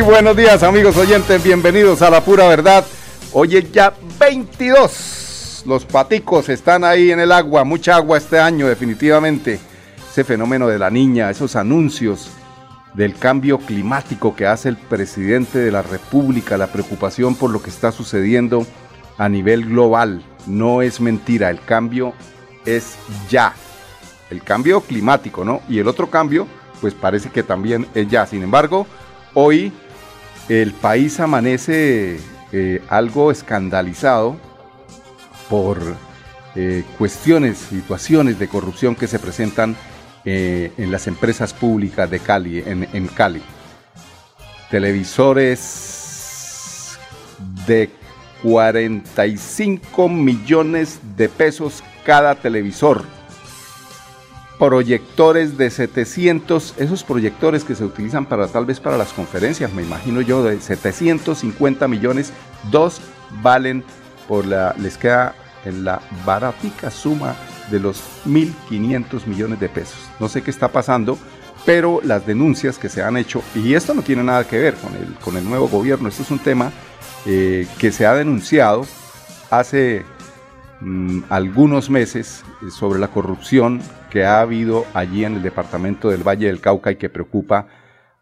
Buenos días amigos oyentes, bienvenidos a La Pura Verdad. Hoy es ya 22. Los paticos están ahí en el agua, mucha agua este año definitivamente. Ese fenómeno de la niña, esos anuncios del cambio climático que hace el presidente de la República, la preocupación por lo que está sucediendo a nivel global. No es mentira, el cambio es ya. El cambio climático, ¿no? Y el otro cambio, pues parece que también es ya. Sin embargo, hoy el país amanece eh, algo escandalizado por eh, cuestiones, situaciones de corrupción que se presentan eh, en las empresas públicas de Cali, en, en Cali. Televisores de 45 millones de pesos cada televisor proyectores de 700, esos proyectores que se utilizan para tal vez para las conferencias, me imagino yo, de 750 millones, dos valen por la, les queda en la baratica suma de los 1.500 millones de pesos. No sé qué está pasando, pero las denuncias que se han hecho, y esto no tiene nada que ver con el, con el nuevo gobierno, esto es un tema eh, que se ha denunciado hace mm, algunos meses eh, sobre la corrupción que ha habido allí en el departamento del Valle del Cauca y que preocupa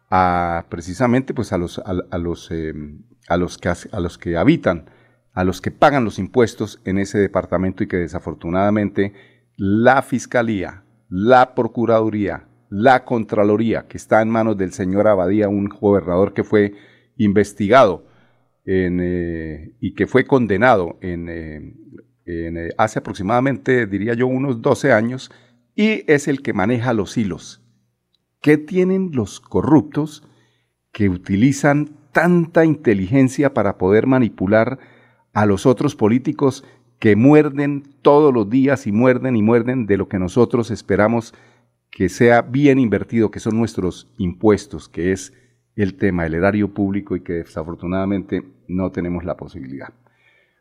a, precisamente pues a los, a, los, em, a, los que, a los que habitan, a los que pagan los impuestos en ese departamento y que desafortunadamente la Fiscalía, la Procuraduría, la Contraloría, que está en manos del señor Abadía, un gobernador que fue investigado eh, y que fue condenado en, eh, eh, hace aproximadamente, diría yo, unos 12 años, y es el que maneja los hilos. ¿Qué tienen los corruptos que utilizan tanta inteligencia para poder manipular a los otros políticos que muerden todos los días y muerden y muerden de lo que nosotros esperamos que sea bien invertido, que son nuestros impuestos, que es el tema, el erario público y que desafortunadamente no tenemos la posibilidad.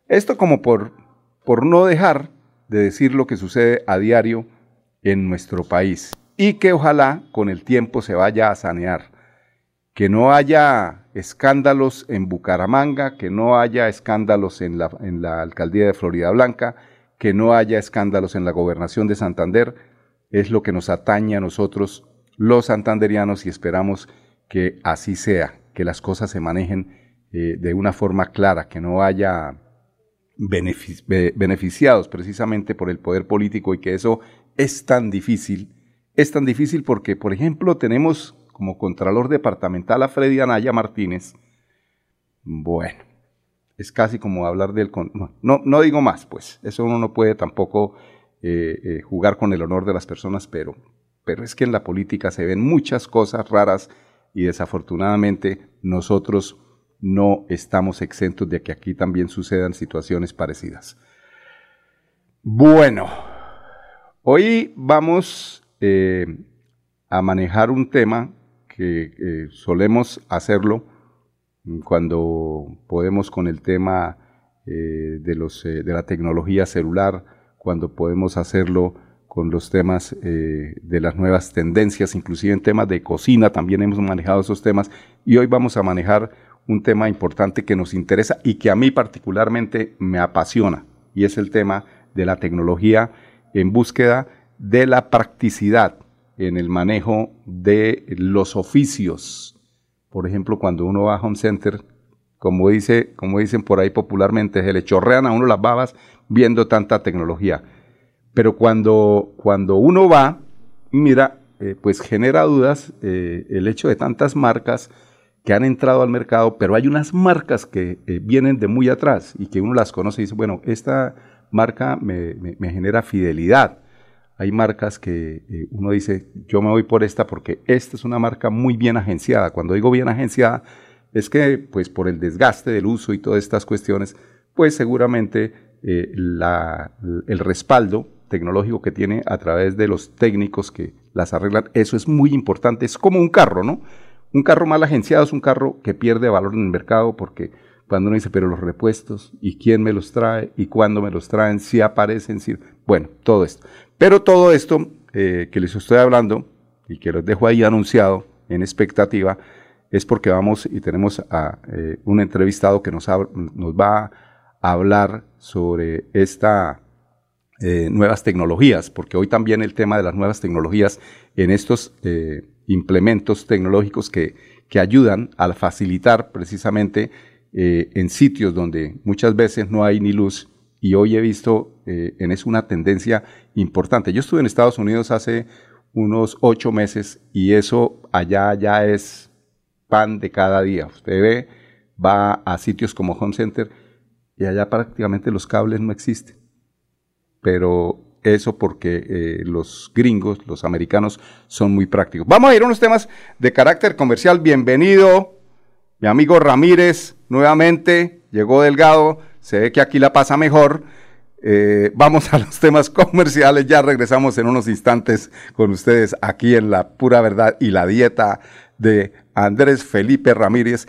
Esto como por, por no dejar de decir lo que sucede a diario en nuestro país y que ojalá con el tiempo se vaya a sanear. Que no haya escándalos en Bucaramanga, que no haya escándalos en la, en la alcaldía de Florida Blanca, que no haya escándalos en la gobernación de Santander, es lo que nos atañe a nosotros los santanderianos y esperamos que así sea, que las cosas se manejen eh, de una forma clara, que no haya beneficiados precisamente por el poder político y que eso es tan difícil. Es tan difícil porque, por ejemplo, tenemos como Contralor Departamental a Freddy Anaya Martínez. Bueno, es casi como hablar del... No, no digo más, pues, eso uno no puede tampoco eh, eh, jugar con el honor de las personas, pero, pero es que en la política se ven muchas cosas raras y desafortunadamente nosotros no estamos exentos de que aquí también sucedan situaciones parecidas. Bueno, Hoy vamos eh, a manejar un tema que eh, solemos hacerlo cuando podemos con el tema eh, de, los, de la tecnología celular, cuando podemos hacerlo con los temas de las nuevas tendencias, inclusive en temas de cocina también hemos manejado esos temas. Y hoy vamos a manejar un tema importante que nos interesa y que a mí particularmente me apasiona y es el tema de la tecnología en búsqueda de la practicidad en el manejo de los oficios. Por ejemplo, cuando uno va a Home Center, como, dice, como dicen por ahí popularmente, se le chorrean a uno las babas viendo tanta tecnología. Pero cuando, cuando uno va, mira, eh, pues genera dudas eh, el hecho de tantas marcas que han entrado al mercado, pero hay unas marcas que eh, vienen de muy atrás y que uno las conoce y dice, bueno, esta marca me, genera fidelidad. hay marcas que eh, uno dice, yo me voy por esta porque esta es una marca muy bien agenciada. Cuando digo bien agenciada, es que pues por el desgaste del uso y todas estas cuestiones, pues seguramente eh, el respaldo tecnológico que tiene a través de los técnicos que las arreglan, eso es muy importante. Es como un carro, ¿no? Un carro mal agenciado es un carro que pierde valor en el mercado porque cuando uno dice, pero los repuestos, ¿y quién me los trae? ¿Y cuándo me los traen? Si aparecen, si... Bueno, todo esto. Pero todo esto eh, que les estoy hablando y que los dejo ahí anunciado en expectativa, es porque vamos y tenemos a eh, un entrevistado que nos, nos va a hablar sobre estas eh, nuevas tecnologías, porque hoy también el tema de las nuevas tecnologías en estos implementos tecnológicos que, que ayudan a facilitar precisamente eh, en sitios donde muchas veces no hay ni luz y hoy he visto eh, en eso una tendencia importante. Yo estuve en Estados Unidos hace unos ocho meses y eso allá ya es pan de cada día. Usted ve, va a sitios como Home Center y allá prácticamente los cables no existen. Pero eso porque eh, los gringos, los americanos, son muy prácticos. Vamos a ir a unos temas de carácter comercial. Bienvenido, mi amigo Ramírez, nuevamente, llegó Delgado, se ve que aquí la pasa mejor. Eh, vamos a los temas comerciales, ya regresamos en unos instantes con ustedes aquí en La Pura Verdad y la Dieta de Andrés Felipe Ramírez,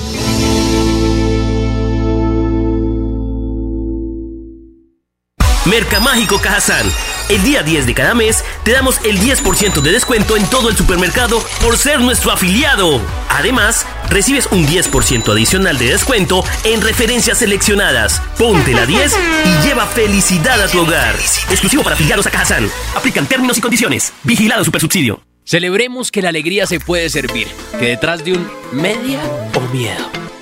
Mercamágico Cajazán. El día 10 de cada mes te damos el 10% de descuento en todo el supermercado por ser nuestro afiliado. Además, recibes un 10% adicional de descuento en referencias seleccionadas. Ponte la 10 y lleva felicidad a tu hogar. Exclusivo para afiliados a Cajazán. Aplican términos y condiciones. Vigilado Supersubsidio. Celebremos que la alegría se puede servir, que detrás de un media o miedo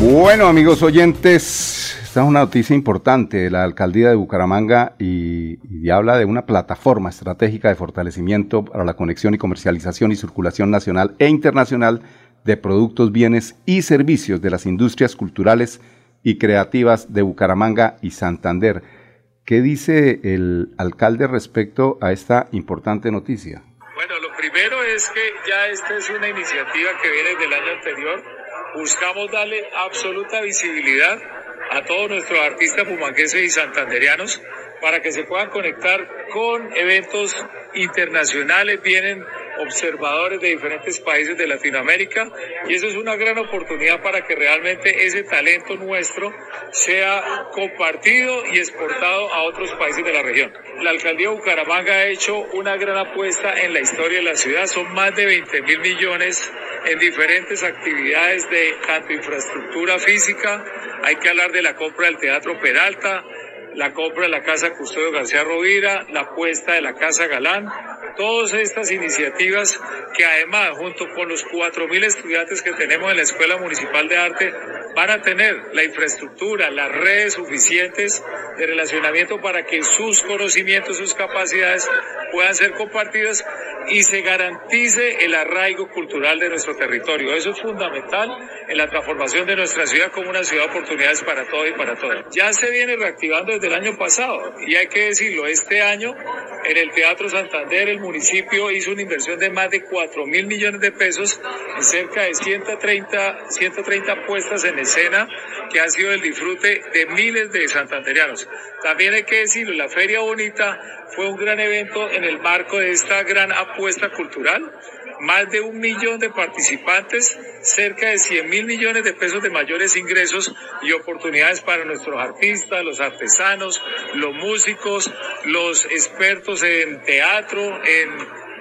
Bueno, amigos oyentes, esta es una noticia importante de la alcaldía de Bucaramanga y, habla de una plataforma estratégica de fortalecimiento para la conexión y comercialización y circulación nacional e internacional de productos, bienes y servicios de las industrias culturales y creativas de Bucaramanga y Santander. ¿Qué dice el alcalde respecto a esta importante noticia? Bueno, lo primero es que ya esta es una iniciativa que viene del año anterior buscamos darle absoluta visibilidad a todos nuestros artistas pumanqueses y santanderianos para que se puedan conectar con eventos internacionales. Vienen observadores de diferentes países de Latinoamérica y eso es una gran oportunidad para que realmente ese talento nuestro sea compartido y exportado a otros países de la región. La alcaldía Bucaramanga ha hecho una gran apuesta en la historia de la ciudad, son más de 20 mil millones en diferentes actividades de tanto infraestructura física, hay que hablar de la compra del Teatro Peralta, la compra de la Casa Custodio García Rovira, la apuesta de la Casa Galán, todas estas iniciativas que además junto con los 4.000 estudiantes que tenemos en la Escuela Municipal de Arte van a tener la infraestructura, las redes suficientes de relacionamiento para que sus conocimientos, sus capacidades puedan ser compartidas y se garantice el arraigo cultural de nuestro territorio. Eso es fundamental en la transformación de nuestra ciudad como una ciudad de oportunidades para todos y para todas. Ya se viene reactivando desde el año pasado y hay que decirlo, este año en el Teatro Santander el municipio hizo una inversión de más de 4 mil millones de pesos en cerca de 130, 130 puestas en escena que han sido el disfrute de miles de santanderianos. También hay que decirlo, la Feria Bonita fue un gran evento en el marco de esta gran apuesta cultural más de un millón de participantes, cerca de 100 mil millones de pesos de mayores ingresos y oportunidades para nuestros artistas, los artesanos, los músicos, los expertos en teatro, en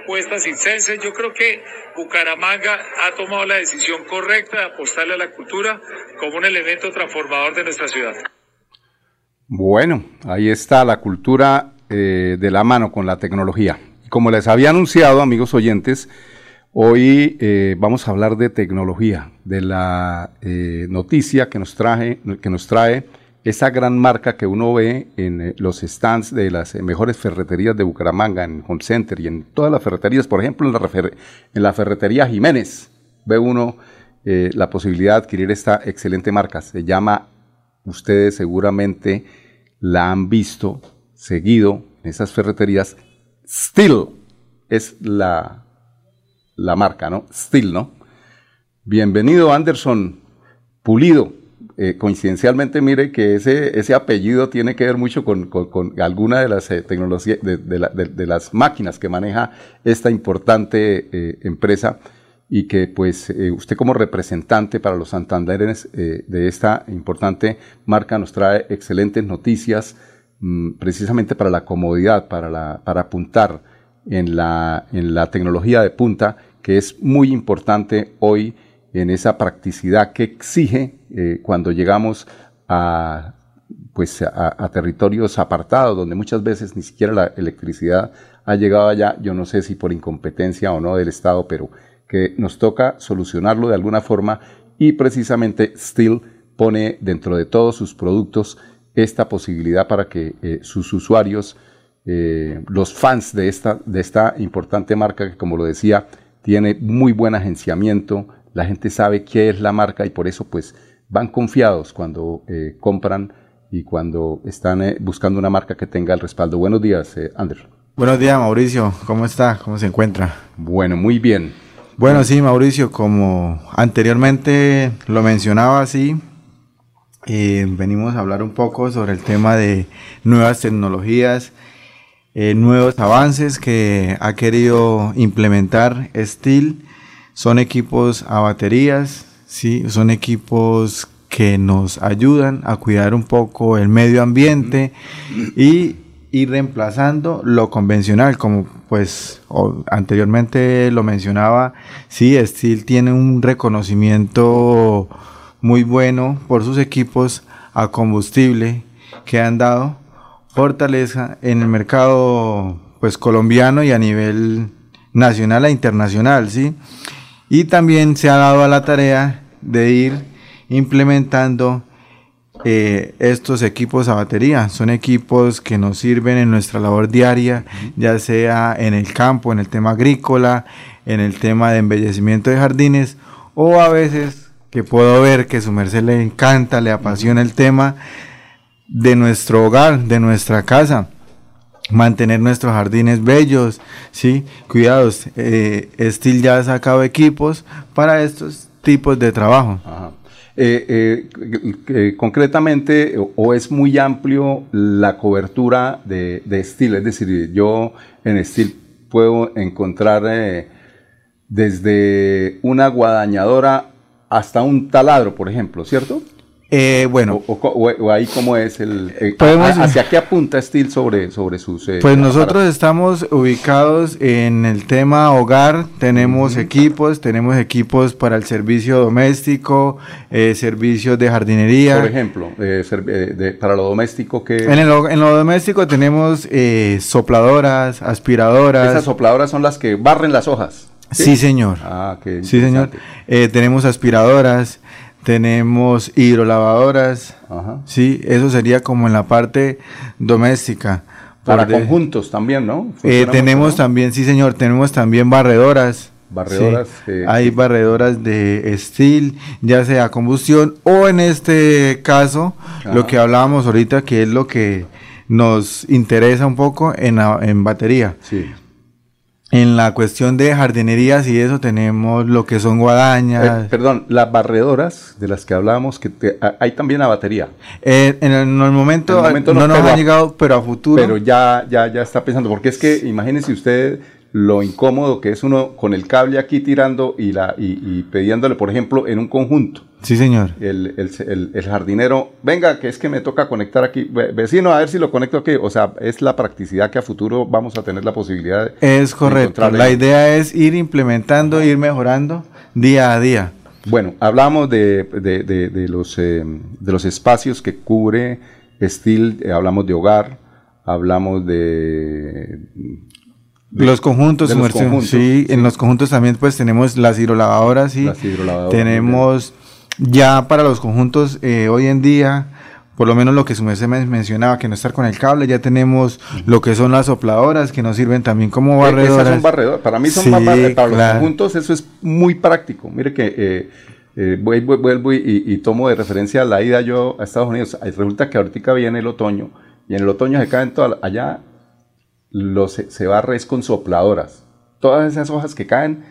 puestas circenses. Yo creo que Bucaramanga ha tomado la decisión correcta de apostarle a la cultura como un elemento transformador de nuestra ciudad. Bueno, ahí está la cultura eh, de la mano con la tecnología. Como les había anunciado, amigos oyentes, hoy eh, vamos a hablar de tecnología, de la eh, noticia que nos, que nos trae esa gran marca que uno ve en los stands de las mejores ferreterías de Bucaramanga, en Home Center y en todas las ferreterías, por ejemplo, en la, en la ferretería Jiménez, ve uno la posibilidad de adquirir esta excelente marca. Se llama ustedes seguramente la han visto seguido en esas ferreterías. Still es la, la marca, ¿no? Still, ¿no? Bienvenido Anderson Pulido. Eh, coincidencialmente, mire que ese, ese apellido tiene que ver mucho con, alguna de las eh, tecnologías, de, las máquinas que maneja esta importante eh, empresa y que pues usted como representante para los santanderes de esta importante marca nos trae excelentes noticias mm, precisamente para la comodidad, para, para apuntar en la, en la tecnología de punta que es muy importante hoy en esa practicidad que exige eh, cuando llegamos a, pues a, territorios apartados donde muchas veces ni siquiera la electricidad ha llegado allá, yo no sé si por incompetencia o no del Estado, pero que nos toca solucionarlo de alguna forma. Y precisamente Steel pone dentro de todos sus productos esta posibilidad para que eh, sus usuarios, eh, los fans de esta, de esta importante marca que como lo decía, tiene muy buen agenciamiento, la gente sabe qué es la marca y por eso pues van confiados cuando eh, compran y cuando están buscando una marca que tenga el respaldo. Buenos días, Andrés. Buenos días, Mauricio. ¿Cómo está? ¿Cómo se encuentra? Bueno, muy bien. Bueno, sí, Mauricio, como anteriormente lo mencionaba así, eh, venimos a hablar un poco sobre el tema de nuevas tecnologías, eh, nuevos avances que ha querido implementar Steel. Son equipos a baterías, sí, son equipos que nos ayudan a cuidar un poco el medio ambiente y ir reemplazando lo convencional, como pues anteriormente lo mencionaba, sí, Steel tiene un reconocimiento muy bueno por sus equipos a combustible que han dado fortaleza en el mercado pues colombiano y a nivel nacional e internacional, ¿sí? Y también se ha dado a la tarea de ir implementando eh, estos equipos a batería. Son equipos que nos sirven en nuestra labor diaria, ya sea en el campo, en el tema agrícola, en el tema de embellecimiento de jardines, o a veces que puedo ver que su merced le encanta, le apasiona el tema de nuestro hogar, de nuestra casa mantener nuestros jardines bellos, ¿sí? Cuidados, eh, Steel ya ha sacado equipos para estos tipos de trabajo. Eh, eh, concretamente, o, es muy amplio la cobertura de, de Steel, es decir, yo en Steel puedo encontrar eh, desde una guadañadora hasta un taladro, por ejemplo, ¿cierto? Eh, bueno. O, ahí cómo es el... Eh, ¿Hacia qué apunta Steel sobre, sobre sus... Eh, pues nosotros estamos ubicados en el tema hogar, tenemos equipos, tenemos equipos para el servicio doméstico, servicios de jardinería. Por ejemplo, para lo doméstico que... En, en lo doméstico tenemos sopladoras, aspiradoras. Esas sopladoras son las que barren las hojas. Sí, señor. Ah, qué Sí, señor. tenemos aspiradoras tenemos hidrolavadoras, sí, eso sería como en la parte doméstica. Para conjuntos también, ¿no? Eh, tenemos también, sí señor, tenemos también barredoras. Barredoras. Hay barredoras de steel, ya sea combustión o en este caso, lo que hablábamos ahorita, que es lo que nos interesa un poco en, en batería. Sí. En la cuestión de jardinerías y eso tenemos lo que son guadañas. Eh, perdón, las barredoras de las que hablábamos, que hay también la batería. Eh, en, el, momento, no, nos ha llegado, pero a futuro. Pero ya, ya, ya está pensando, porque es que imagínense usted lo incómodo que es uno con el cable aquí tirando y, la, y, y pidiéndole, por ejemplo, en un conjunto. Sí, señor. El, el- el- el jardinero, venga, que es que me toca conectar aquí. Ve- Vecino, a ver si lo conecto aquí. O sea, es la practicidad que a futuro vamos a tener la posibilidad de. Es correcto. La idea es ir implementando, ir mejorando día a día. Bueno, hablamos de, de- de- los, eh, de los espacios que cubre Steel, eh, hablamos de hogar, hablamos de... de- los conjuntos, de los sumersión, conjuntos, sí, sí. en los conjuntos también pues tenemos las hidrolavadoras, sí. Las hidrolavadoras, Tenemos ya para los conjuntos eh, hoy en día, por lo menos lo que su merced men- mencionaba, que no estar con el cable, ya tenemos lo que son las sopladoras, que nos sirven también como Eh, barredoras. son barredoras. Para mí son Sí, más barredoras. Para claro. los conjuntos eso es muy práctico. Mire que eh, eh, voy- voy- vuelvo y, tomo de referencia la ida yo a Estados Unidos. Resulta que ahorita viene el otoño y en el otoño se caen todas, allá los, se, se barre es con sopladoras. Todas esas hojas que caen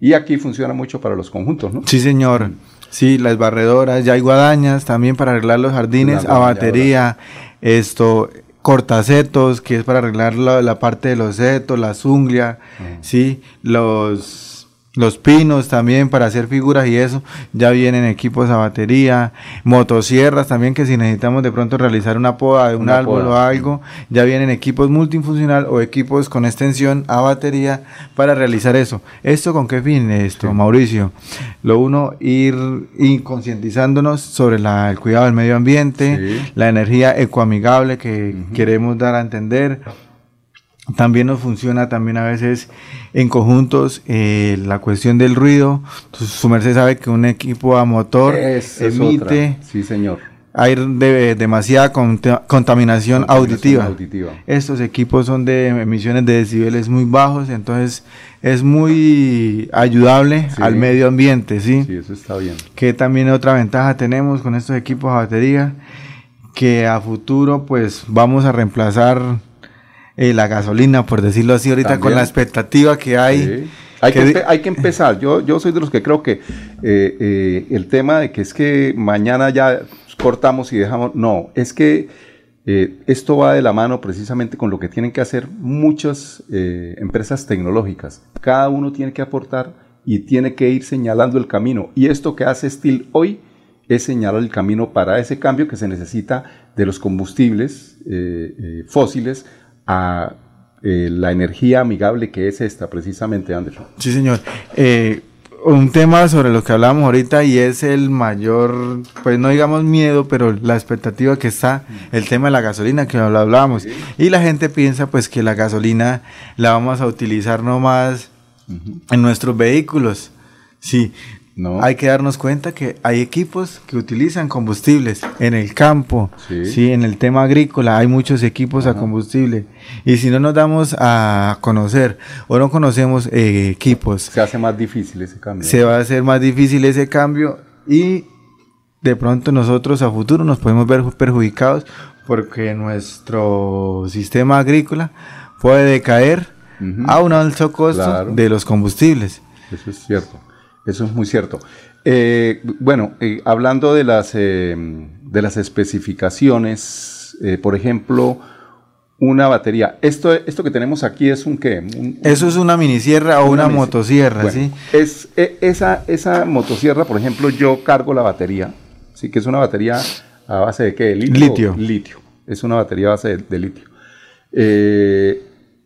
y aquí funciona mucho para los conjuntos, ¿no? Sí, señor. Sí, las barredoras, ya hay guadañas también para arreglar los jardines La a batería, esto, cortacetos, que es para arreglar la, la parte de los setos, las unglias, sí, los, los pinos también para hacer figuras y eso, ya vienen equipos a batería, motosierras también que si necesitamos de pronto realizar una poda de un Una árbol poda. o algo, ya vienen equipos multifuncional o equipos con extensión a batería para realizar eso. ¿Esto con qué fin esto, Mauricio? Lo uno, ir, ir concientizándonos sobre la- el cuidado del medio ambiente, Sí. la energía ecoamigable que queremos dar a entender. También nos funciona también a veces en conjuntos eh, la cuestión del ruido. Entonces, su merced sabe que un equipo a motor es emite. Sí, señor. hay de, demasiada conta- contaminación, auditiva. auditiva. Estos equipos son de emisiones de decibeles muy bajos, entonces es muy ayudable Sí. al medio ambiente, ¿sí? Sí, eso está bien. Que también otra ventaja tenemos con estos equipos a batería, que a futuro pues vamos a reemplazar eh, la gasolina, por decirlo así, ahorita con la expectativa que hay. Sí. Hay, que hay que empezar. Yo, yo soy de los que creo que eh, eh, el tema de que es que mañana ya cortamos y dejamos. No, es que eh, esto va de la mano precisamente con lo que tienen que hacer muchas eh, empresas tecnológicas. Cada uno tiene que aportar y tiene que ir señalando el camino. Y esto que hace Steel hoy es señalar el camino para ese cambio que se necesita de los combustibles eh, fósiles a eh, la energía amigable que es esta precisamente, Anderson. Sí, señor. Eh, un tema sobre lo que hablábamos ahorita y es el mayor, pues no digamos miedo, pero la expectativa que está, el tema de la gasolina que lo hablábamos. Y la gente piensa pues que la gasolina la vamos a utilizar nomás en nuestros vehículos. Sí, No. hay que darnos cuenta que hay equipos que utilizan combustibles en el campo, Sí. sí, en el tema agrícola hay muchos equipos a combustible. Y si no nos damos a conocer o no conocemos eh, equipos, Se hace más difícil ese cambio. se va a hacer más difícil ese cambio y de pronto nosotros a futuro nos podemos ver perjudicados porque nuestro sistema agrícola puede decaer Ujú. a un alto costo Claro. de los combustibles. Eso es cierto. Eso es muy cierto. Eh, bueno, eh, hablando de las, eh, de las especificaciones, por ejemplo, una batería. Esto, esto que tenemos aquí es un qué? Un- Eso es una minisierra o una, motosierra, Bueno, ¿sí? Es, e- esa, esa motosierra, por ejemplo, yo cargo la batería, sí que es una batería a base de qué? ¿De litio. Litio. Litio. Es una batería a base de, de litio.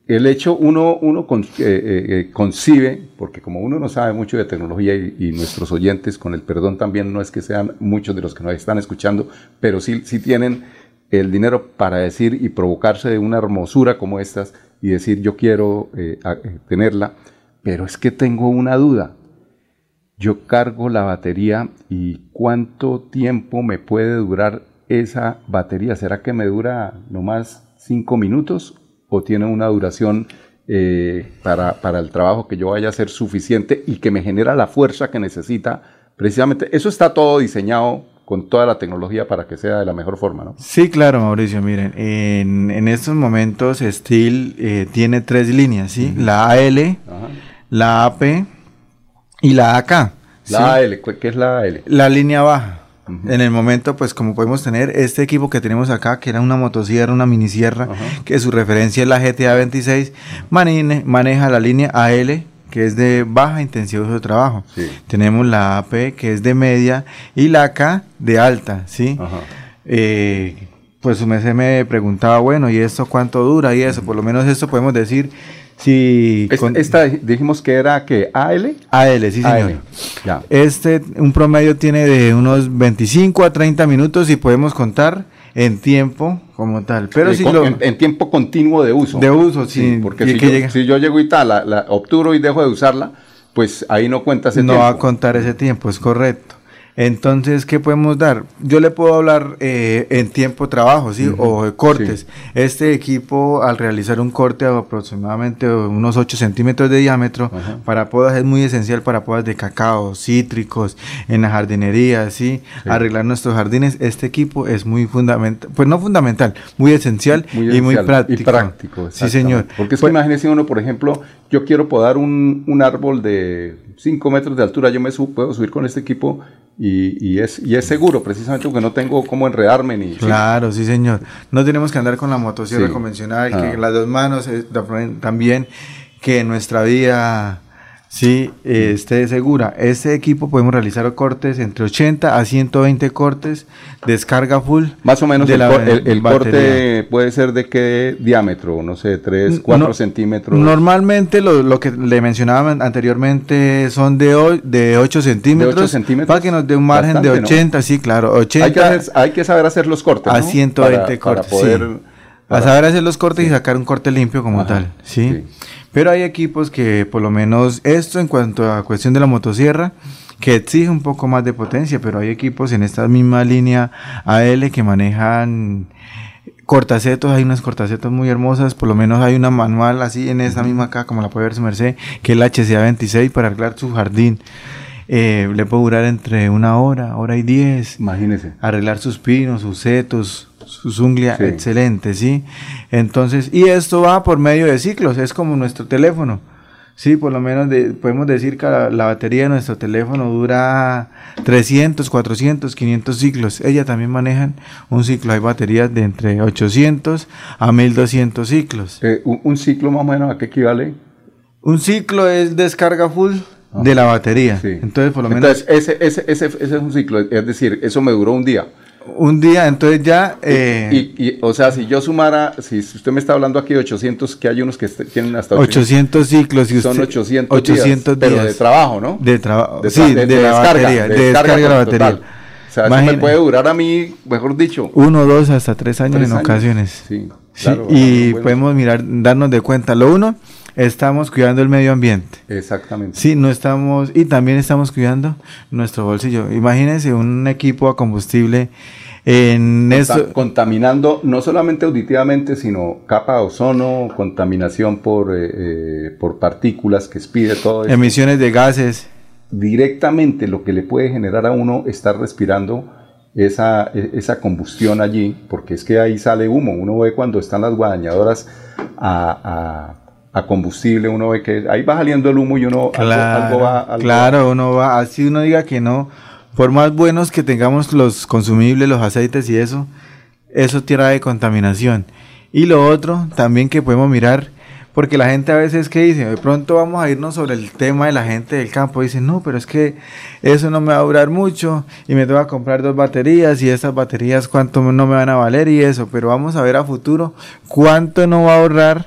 El hecho, uno, uno eh, eh, eh, concibe, porque como uno no sabe mucho de tecnología y, nuestros oyentes, con el perdón también, no es que sean muchos de los que nos están escuchando, pero sí, tienen el dinero para decir y provocarse de una hermosura como estas y decir yo quiero tenerla, pero es que tengo una duda. Yo cargo la batería y cuánto tiempo me puede durar esa batería. ¿Será que me dura nomás cinco minutos o tiene una duración eh, para, para el trabajo que yo vaya a hacer suficiente y que me genera la fuerza que necesita? Precisamente, eso está todo diseñado con toda la tecnología para que sea de la mejor forma, ¿no? Sí, claro, Mauricio. Miren, en, en estos momentos Steel eh, tiene tres líneas, ¿sí? La AL, Ajá. la AP y la AK. ¿sí? La AL, ¿cu- ¿qué es la AL? La línea baja. En el momento, pues como podemos tener este equipo que tenemos acá, que era una motosierra, una minisierra, que su referencia es la GTA 26, maneja la línea AL, que es de baja intensidad de trabajo. Tenemos la AP, que es de media, y la K de alta, ¿sí? Eh, pues su me preguntaba, bueno, ¿y esto cuánto dura? Y eso, por lo menos esto podemos decir si esta, dijimos que era que AL. AL, sí señor. Ya. Este, un promedio tiene de unos 25 a 30 minutos y podemos contar en tiempo como tal. Pero si lo, en, tiempo continuo de uso. De uso, sí. porque si yo, si, yo, llego y tal, la, la, obturo y dejo de usarla, pues ahí no cuenta ese tiempo. No va a contar ese tiempo, es correcto. Entonces, ¿qué podemos dar? Yo le puedo hablar eh, en tiempo trabajo, ¿sí? O cortes. Este equipo, al realizar un corte de aproximadamente unos 8 centímetros de diámetro, para podas es muy esencial para podas de cacao, cítricos, en la jardinería, ¿sí? Arreglar nuestros jardines. Este equipo es muy fundamental, pues no fundamental, muy esencial, y muy práctico. Y práctico, Sí, señor. Porque es que pues imagínese uno, por ejemplo, yo quiero podar un, un árbol de 5 metros de altura, yo me puedo subir con este equipo y, es, y es seguro, precisamente porque no tengo cómo enredarme ni... Claro, sí, señor. No tenemos que andar con la motosierra convencional, que ah. las dos manos eh, también, que nuestra vida Sí, eh, esté segura. Este equipo podemos realizar cortes entre 80 a 120 cortes, descarga full. Más o menos el, el, corte puede ser de qué diámetro, no sé, 3, 4 centímetros. Normalmente lo, lo, que le mencionaba anteriormente son de, de 8 centímetros. De 8 centímetros. Para que nos dé un margen de 80, sí, claro. 80 hay, que hay que saber hacer los cortes. A 120 cortes. Para poder, A saber hacer los cortes y sacar un corte limpio como tal. ¿sí? sí pero hay equipos que por lo menos esto en cuanto a cuestión de la motosierra, que exige un poco más de potencia, pero hay equipos en esta misma línea AL que manejan cortacetos, hay unas cortacetos muy hermosas, por lo menos hay una manual así en esta misma acá, como la puede ver su merced, que es la HCA 26 para arreglar su jardín. Eh, le puede durar entre una hora, hora y diez. Imagínese. Arreglar sus pinos, sus setos, su zunglia excelente, ¿sí? Entonces, y esto va por medio de ciclos, es como nuestro teléfono. Sí, por lo menos podemos decir que la, batería de nuestro teléfono dura 300, 400, 500 ciclos. Ella también manejan un ciclo. Hay baterías de entre 800 a 1200 ciclos. Eh, un, ciclo más o menos a qué equivale? Un ciclo es descarga full de la batería. Entonces, por lo menos. Entonces, ese, ese, ese, ese es un ciclo. Es decir, eso me duró un día un día, entonces ya... Eh, y, o sea, si yo sumara, si usted me está hablando aquí de 800, que hay unos que tienen hasta 800, ciclos. Y son 800, 800 días, Pero de trabajo, ¿no? De trabajo, sí, de, la batería, de, descarga, de la batería. O sea, eso me puede durar a mí, mejor dicho. Uno, dos, hasta tres años en ocasiones. Sí, claro, y podemos mirar, darnos de cuenta. Lo uno estamos cuidando el medio ambiente. Exactamente. Sí, no estamos, y también estamos cuidando nuestro bolsillo. Imagínense un equipo a combustible en eso. Contaminando no solamente auditivamente, sino capa de ozono, contaminación por, eh, eh, por partículas que expide todo eso. Emisiones de gases. Directamente lo que le puede generar a uno estar respirando esa, e, esa combustión allí, porque es que ahí sale humo. Uno ve cuando están las guadañadoras a a combustible, uno ve que ahí va saliendo el humo y uno algo, va... claro, uno va, así uno diga que no, por más buenos que tengamos los consumibles, los aceites y eso, eso de contaminación. Y lo otro también que podemos mirar, porque la gente a veces que dice, de pronto vamos a irnos sobre el tema de la gente del campo, dice, no, pero es que eso no me va a durar mucho y me tengo que comprar dos baterías y esas baterías cuánto no me van a valer y eso, pero vamos a ver a futuro cuánto no va a ahorrar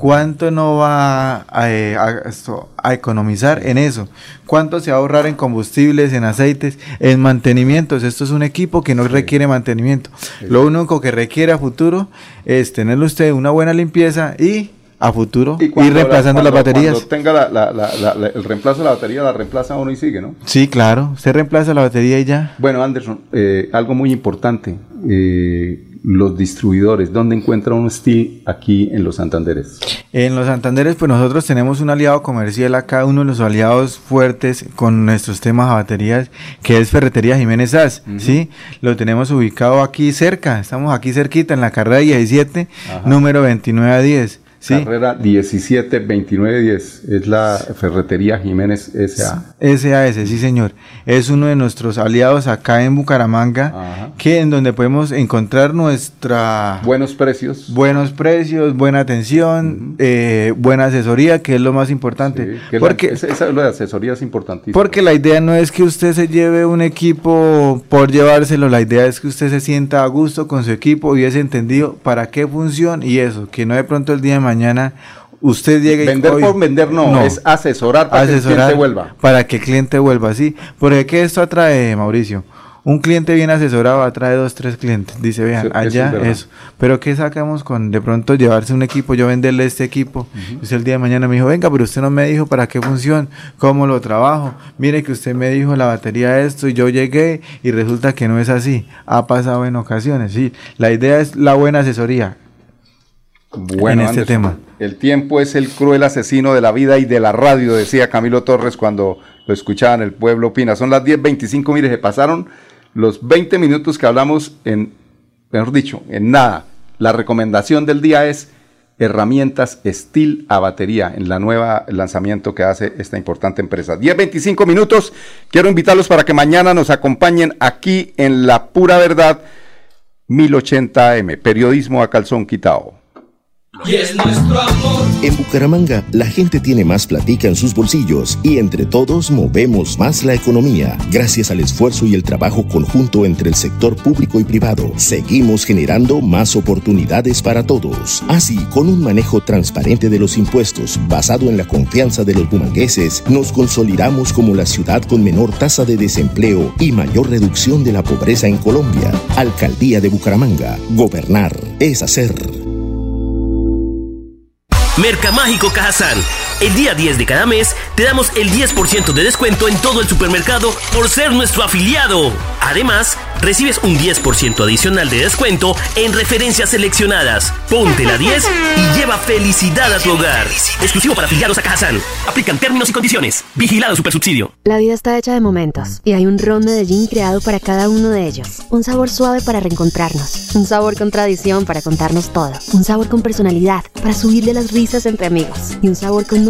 ¿Cuánto no va eh, a, economizar en eso? ¿Cuánto se va a ahorrar en combustibles, en aceites, en mantenimientos? Esto es un equipo que no requiere mantenimiento. Lo único que requiere a futuro es tenerle usted una buena limpieza y a futuro ir reemplazando las baterías. Cuando tenga el reemplazo de la batería, la reemplaza uno y sigue, ¿no? Sí, claro. Usted reemplaza la batería y ya. Bueno, Anderson, eh, algo muy importante. Eh, los distribuidores? ¿Dónde encuentra un Steel aquí en los Santanderes? En los Santanderes, pues nosotros tenemos un aliado comercial acá, uno de los aliados fuertes con nuestros temas a baterías, que es Ferretería Jiménez As, ¿sí? Lo tenemos ubicado aquí cerca, estamos aquí cerquita en la carrera 17, número 29 a 10. Carrera 172910. Es la ferretería Jiménez S.A. SAS, sí señor. Es uno de nuestros aliados acá en Bucaramanga, que en donde podemos encontrar nuestra... Buenos precios. Buenos precios, buena atención, eh, buena asesoría, que es lo más importante. porque esa, esa, lo de asesoría es importantísimo. Porque la idea no es que usted se lleve un equipo por llevárselo, la idea es que usted se sienta a gusto con su equipo y es entendido para qué funciona y eso, que no de pronto el día de mañana usted llegue vender por vender no, es asesorar para que el cliente vuelva para que el cliente vuelva sí. Porque qué esto atrae Mauricio un cliente bien asesorado atrae dos tres clientes. Dice vean allá eso, pero qué sacamos con de pronto llevarse un equipo yo venderle este equipo uh el día de mañana me dijo venga pero usted no me dijo para qué funciona cómo lo trabajo. Mire que usted me dijo la batería esto y yo llegué y resulta que no es así ha pasado en ocasiones sí. La idea es la buena asesoría bueno, en este tema. El tiempo es el cruel asesino de la vida y de la radio, decía Camilo Torres cuando lo escuchaba en el pueblo Opina. Son las 10.25, mire, se pasaron los 20 minutos que hablamos en, mejor dicho, en nada. La recomendación del día es herramientas Steel a batería en la nueva lanzamiento que hace esta importante empresa. 10.25 minutos. Quiero invitarlos para que mañana nos acompañen aquí en La Pura Verdad 1080M, periodismo a calzón quitado. Y es nuestro amor. En Bucaramanga, la gente tiene más platica en sus bolsillos y entre todos movemos más la economía. Gracias al esfuerzo y el trabajo conjunto entre el sector público y privado, seguimos generando más oportunidades para todos. Así, con un manejo transparente de los impuestos basado en la confianza de los bumangueses, nos consolidamos como la ciudad con menor tasa de desempleo y mayor reducción de la pobreza en Colombia. Alcaldía de Bucaramanga. Gobernar es hacer. Mercamágico Cajazán. El día 10 de cada mes te damos el 10% de descuento en todo el supermercado por ser nuestro afiliado. Además, recibes un 10% adicional de descuento en referencias seleccionadas. Ponte la 10 y lleva felicidad a tu hogar. Exclusivo para afiliados a Cajazán. Aplican términos y condiciones. Vigilado Supersubsidio. La vida está hecha de momentos y hay un ron Medellín creado para cada uno de ellos. Un sabor suave para reencontrarnos. Un sabor con tradición para contarnos todo. Un sabor con personalidad para subirle las risas entre amigos. Y un sabor con